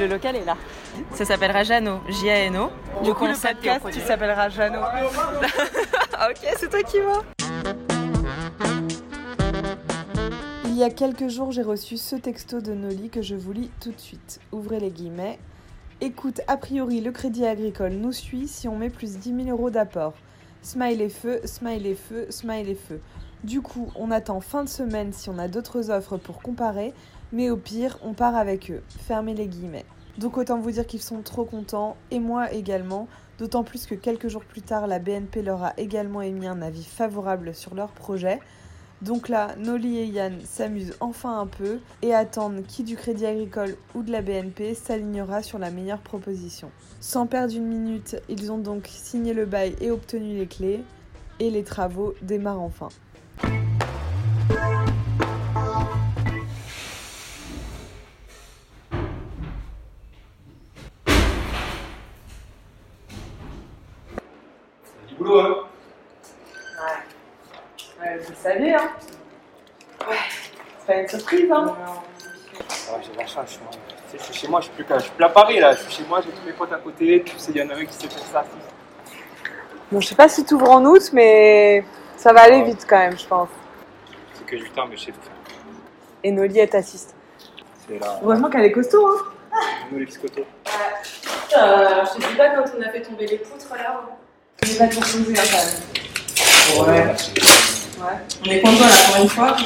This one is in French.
Le local est là. Ça s'appellera Jano, J-A-N-O. Du coup, le podcast, il s'appellera Jano. Ah, ok, c'est toi qui vois. Il y a quelques jours, j'ai reçu ce texto de Noli que je vous lis tout de suite. Ouvrez les guillemets. Écoute, a priori, le crédit agricole nous suit si on met plus 10 000 euros d'apport. Smile et feu, smile et feu, smile et feu. Du coup, on attend fin de semaine si on a d'autres offres pour comparer, mais au pire, on part avec eux. Fermez les guillemets. Donc autant vous dire qu'ils sont trop contents, et moi également, d'autant plus que quelques jours plus tard, la BNP leur a également émis un avis favorable sur leur projet. Donc là, Noli et Yann s'amusent enfin un peu et attendent qui du Crédit Agricole ou de la BNP s'alignera sur la meilleure proposition. Sans perdre une minute, ils ont donc signé le bail et obtenu les clés, et les travaux démarrent enfin. Boulot, hein vous le savez, hein Ouais, c'est pas une surprise, hein Ah, j'ai la chance, je suis, je chez moi, je suis plus qu'à- je suis plus à Paris là, je suis chez moi, j'ai tous mes potes à côté, tu sais, il y en a un qui sait faire ça. Bon, je sais pas si tu ouvres en août, mais ça va aller vite quand même, je pense. C'est que 8 ans, mais je sais tout faire. Et Noli, elle t'assiste. C'est là, Heureusement qu'elle est costaud, hein nous les biscottos. Euh, je te dis pas quand on a fait tomber les poutres là. Je vais pas te proposer, hein, quand même. Ouais. On est content là pour une fois.